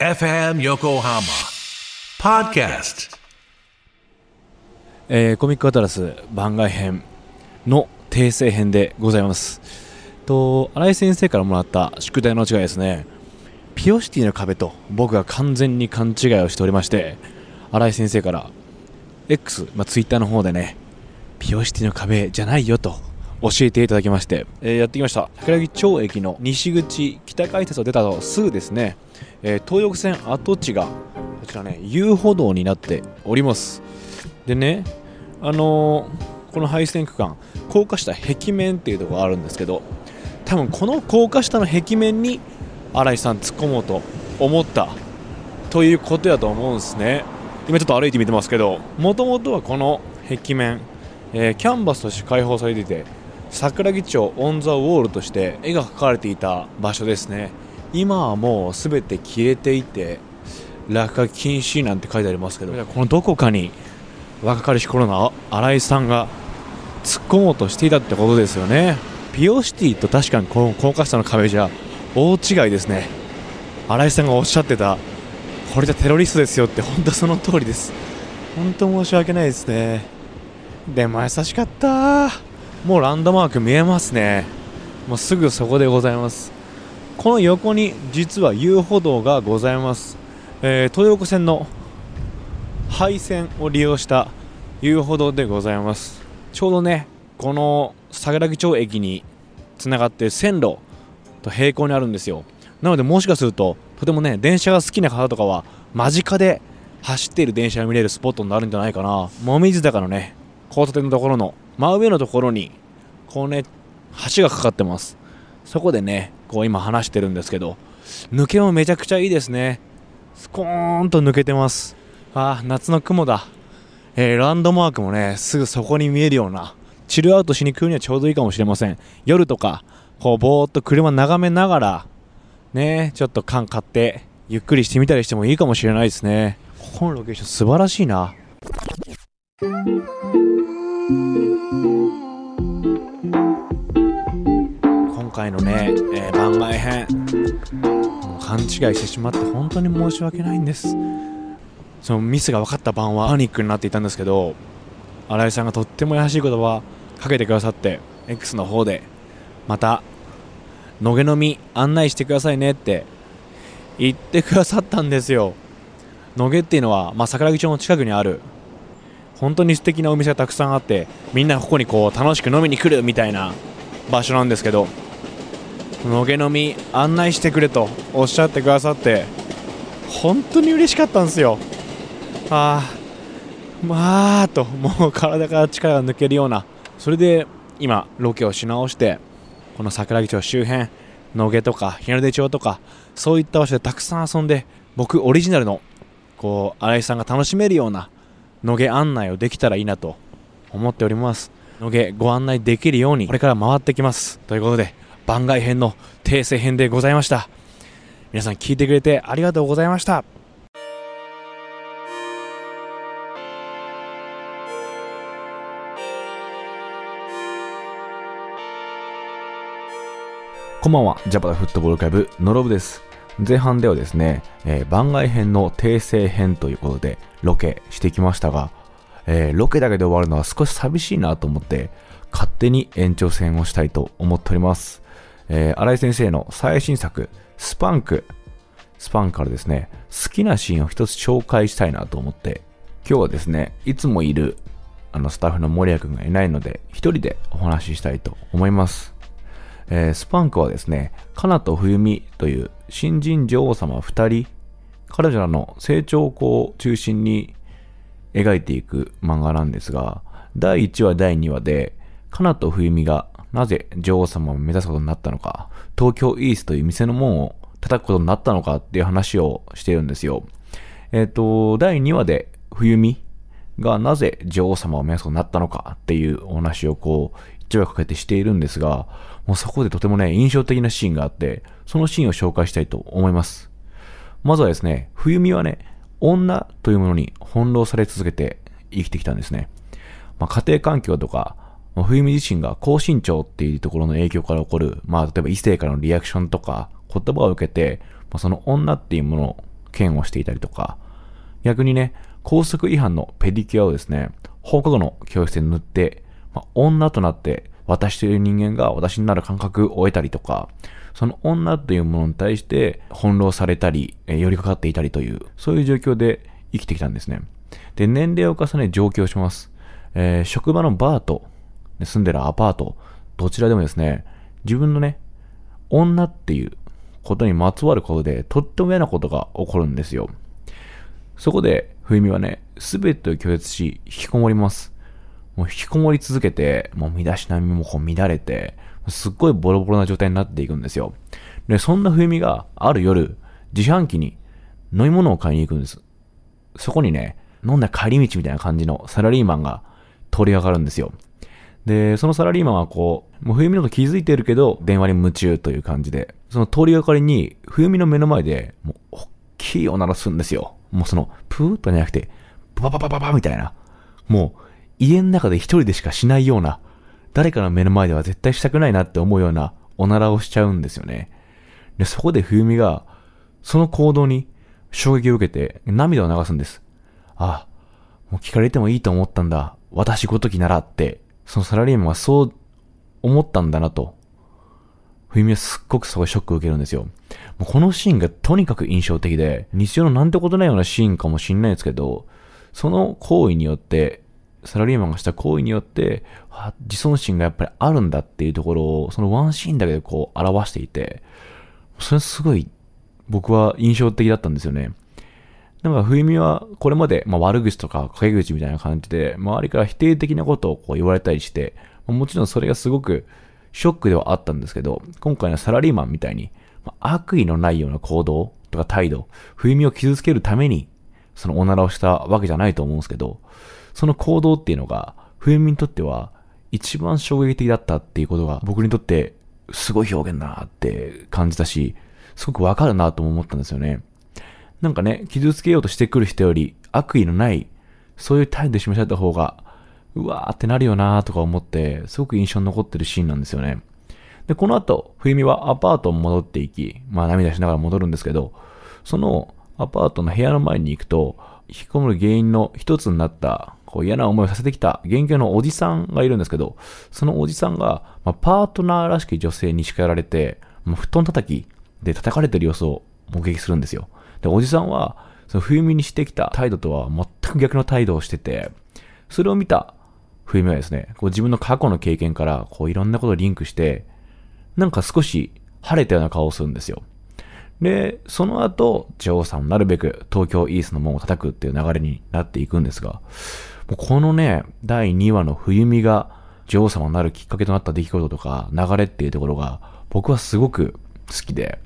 FM Yokohama Podcast. えーコミックアトラス番外編の訂正編でございます。と新井先生からもらった宿題の違いですね。ピオシティの壁と僕が完全に勘違いをしておりまして新井先生から X、まあ、Twitter の方でねピオシティの壁じゃないよと教えていただきまして、えーやってきました。桜木町駅の西口北改札を出たとすぐですね、えー東横線跡地がこちらね遊歩道になっております。でねあのーこの配線区間高架下壁面っていうところがあるんですけど多分この高架下の壁面に新井さん突っ込もうと思ったということやと思うんですね。今ちょっと歩いてみてますけどもともとはこの壁面、えーキャンバスとして開放されていて桜木町オン・ザ・ウォールとして絵が描かれていた場所ですね。今はもう全て消えていて落書き禁止なんて書いてありますけど。このどこかに若かりし頃の新井さんが突っ込もうとしていたってことですよね。ピオシティと確かにこの高架下の壁じゃ大違いですね。新井さんがおっしゃってたこれじゃテロリストですよって本当その通りです。本当申し訳ないですね。でも優しかった。もうランドマーク見えますね。もうすぐそこでございますこの横に実は遊歩道がございます、えー東横線の廃線を利用した遊歩道でございます。ちょうどねこの桜木町駅につながって線路と平行にあるんですよ。なのでもしかするととてもね電車が好きな方とかは間近で走っている電車が見れるスポットになるんじゃないかな。もみじ坂のね交差点のところの真上のところにこうね橋がかかってます。そこでねこう今話してるんですけど抜けもめちゃくちゃいいですね。スコーンと抜けてます。あー夏の雲だ。えーランドマークもねすぐそこに見えるようなチルアウトしに来るにはちょうどいいかもしれません。夜とかこうぼーっと車眺めながらねちょっと缶買ってゆっくりしてみたりしてもいいかもしれないですね。ここのロケーション素晴らしいな回のね、えー番外編。もう勘違いしてしまって本当に申し訳ないんです。そのミスが分かった晩はパニックになっていたんですけど新井さんがとっても優しい言葉かけてくださって X の方でまた野毛の実案内してくださいねって言ってくださったんですよ。野毛っていうのは、まあ、桜木町の近くにある本当に素敵なお店がたくさんあってみんなここにこう楽しく飲みに来るみたいな場所なんですけど野毛の実案内してくれとおっしゃってくださって本当に嬉しかったんですよ。ああまあともう体から力が抜けるようなそれで今ロケをし直してこの桜木町周辺野毛とか日の出町とかそういった場所でたくさん遊んで僕オリジナルのこう新井さんが楽しめるような野毛案内をできたらいいなと思っております。野毛ご案内できるようにこれから回ってきます。ということで番外編の訂正編でございました皆さん聞いてくれてありがとうございましたこんばんは、ジャパタフットボールクラブ、ノロブです。前半ではですね、えー番外編の訂正編ということで、ロケしてきましたが、えーロケだけで終わるのは少し寂しいなと思って、勝手に延長戦をしたいと思っております。えー新井先生の最新作、スパンク。スパンからですね、好きなシーンを一つ紹介したいなと思って、今日はですね、いつもいるあのスタッフの森谷くんがいないので、一人でお話ししたいと思います。えースパンクはですね、カナと冬美という新人女王様2人、彼女らの成長校を中心に描いていく漫画なんですが、第1話、第2話で、カナと冬美がなぜ女王様を目指すことになったのか、東京イースという店の門を叩くことになったのかっていう話をしてるんですよ。えっ、と、第2話で冬美がなぜ女王様を目指すことになったのかっていうお話をこう、一話かけてしているんですが、もうそこでとてもね、印象的なシーンがあって、そのシーンを紹介したいと思います。まずはですね、冬美はね、女というものに翻弄され続けて生きてきたんですね。まあ、家庭環境とか、冬美自身が高身長っていうところの影響から起こる、まあ、例えば異性からのリアクションとか、言葉を受けて、まあ、その女っていうもの剣をしていたりとか、逆にね、高速違反のペディキュアをですね、放課後の教室で塗って、まあ、女となって私という人間が私になる感覚を得たりとか、その女というものに対して翻弄されたり、えー寄りかかっていたりという、そういう状況で生きてきたんですね。で、年齢を重ね上京します。えー職場のバーと、住んでるアパート、どちらでもですね、自分のね、女っていうことにまつわることで、とっても嫌なことが起こるんですよ。そこで、冬美はね、すべてを拒絶し、引きこもります。もう引きこもり続けて、もう身だしなみもこう乱れて、すっごいボロボロな状態になっていくんですよ。で、そんな冬美がある夜、自販機に飲み物を買いに行くんです。そこにね、飲んだ帰り道みたいな感じのサラリーマンが通り上がるんですよ。で、そのサラリーマンはこう、もう冬美のこと気づいてるけど、電話に夢中という感じで、その通りがかりに、冬美の目の前で、もう、大きいおならすんですよ。もうその、プーッとじゃなくて、ババババババみたいな。もう、家の中で一人でしかしないような、誰かの目の前では絶対したくないなって思うような、おならをしちゃうんですよね。で、そこで冬美が、その行動に衝撃を受けて、涙を流すんです。ああ、もう聞かれてもいいと思ったんだ。私ごときならって、そのサラリーマンはそう思ったんだなと。冬美はすっごくすごいショックを受けるんですよ。もうこのシーンがとにかく印象的で、日常のなんてことないようなシーンかもしんないですけど、その行為によって、サラリーマンがした行為によって、あ自尊心がやっぱりあるんだっていうところを、そのワンシーンだけでこう表していて、それすごい僕は印象的だったんですよね。なんか、冬美はこれまで、まあ、悪口とか陰口みたいな感じで、周りから否定的なことをこう言われたりして、もちろんそれがすごくショックではあったんですけど、今回のサラリーマンみたいに、まあ悪意のないような行動とか態度、冬美を傷つけるために、そのおならをしたわけじゃないと思うんですけど、その行動っていうのが、冬美にとっては一番衝撃的だったっていうことが、僕にとってすごい表現だなって感じたし、すごくわかるなとも思ったんですよね。なんかね、傷つけようとしてくる人より悪意のない、そういう態度で示された方が、うわーってなるよなーとか思って、すごく印象に残ってるシーンなんですよね。で、この後、冬美はアパートに戻っていき、まあ涙しながら戻るんですけど、そのアパートの部屋の前に行くと、引きこもる原因の一つになった、こう嫌な思いをさせてきた元気のおじさんがいるんですけど、そのおじさんが、まあ、パートナーらしき女性に叱られて、もう布団叩きで叩かれてる様子を目撃するんですよ。で、おじさんは、その冬美にしてきた態度とは全く逆の態度をしてて、それを見た冬美はですね、こう自分の過去の経験から、こういろんなことをリンクして、なんか少し晴れたような顔をするんですよ。で、その後、女王さんをなるべく東京イースの門を叩くっていう流れになっていくんですが、もうこのね、第2話の冬美が女王様になるきっかけとなった出来事とか流れっていうところが僕はすごく好きで、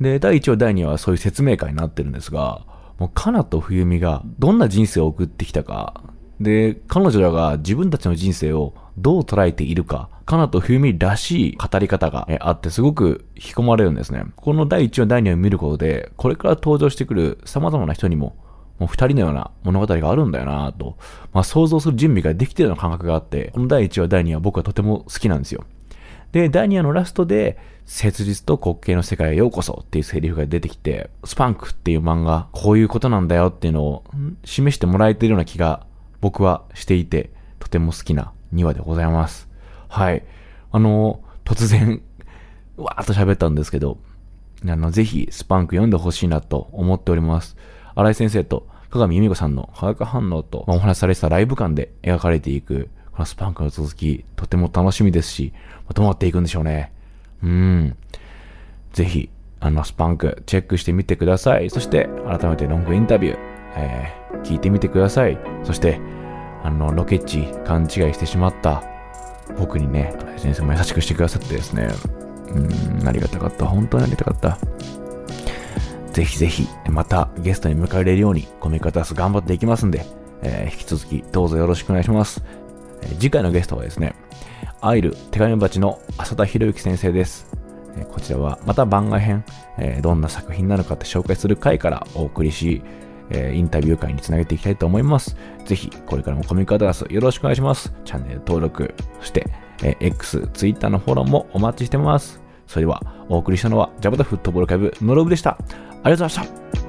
で、第1話、第2話はそういう説明会になってるんですが、もうカナと冬美がどんな人生を送ってきたか、で、彼女らが自分たちの人生をどう捉えているか、カナと冬美らしい語り方があってすごく引き込まれるんですね。この第1話、第2話を見ることで、これから登場してくる様々な人にも、もう二人のような物語があるんだよなと、まあ想像する準備ができてるような感覚があって、この第1話、第2話僕はとても好きなんですよ。で、第2話のラストで、切実と滑稽の世界へようこそっていうセリフが出てきて、スパンクっていう漫画、こういうことなんだよっていうのを示してもらえてるような気が僕はしていて、とても好きな2話でございます。はい。あの、突然、わーっと喋ったんですけど、あの、ぜひ、スパンク読んでほしいなと思っております。新井先生と、鏡由美子さんの化学反応と、まあお話しされてたライブ感で描かれていく、このスパンクの続き、とても楽しみですし、まあどうなっていくんでしょうね。うん。ぜひ、あの、スパンク、チェックしてみてください。そして、改めてロングインタビュー、えー聞いてみてください。そして、あの、ロケッチ、勘違いしてしまった、僕にね、先生も優しくしてくださってですね、うん、ありがたかった。本当にありがたかった。ぜひぜひ、またゲストに迎えれるように、コミカタス頑張っていきますんで、えー引き続きどうぞよろしくお願いします。次回のゲストはですね、アイル手紙鉢の浅田博之先生です。こちらはまた番外編、どんな作品なのかって紹介する回からお送りし、インタビュー会につなげていきたいと思います。ぜひ、これからもコミカタスよろしくお願いします。チャンネル登録、そして、X、Twitter のフォローもお待ちしてます。それでは、お送りしたのは、ジャパタフットボールクラブ、ノロブでした。ありがとうございました。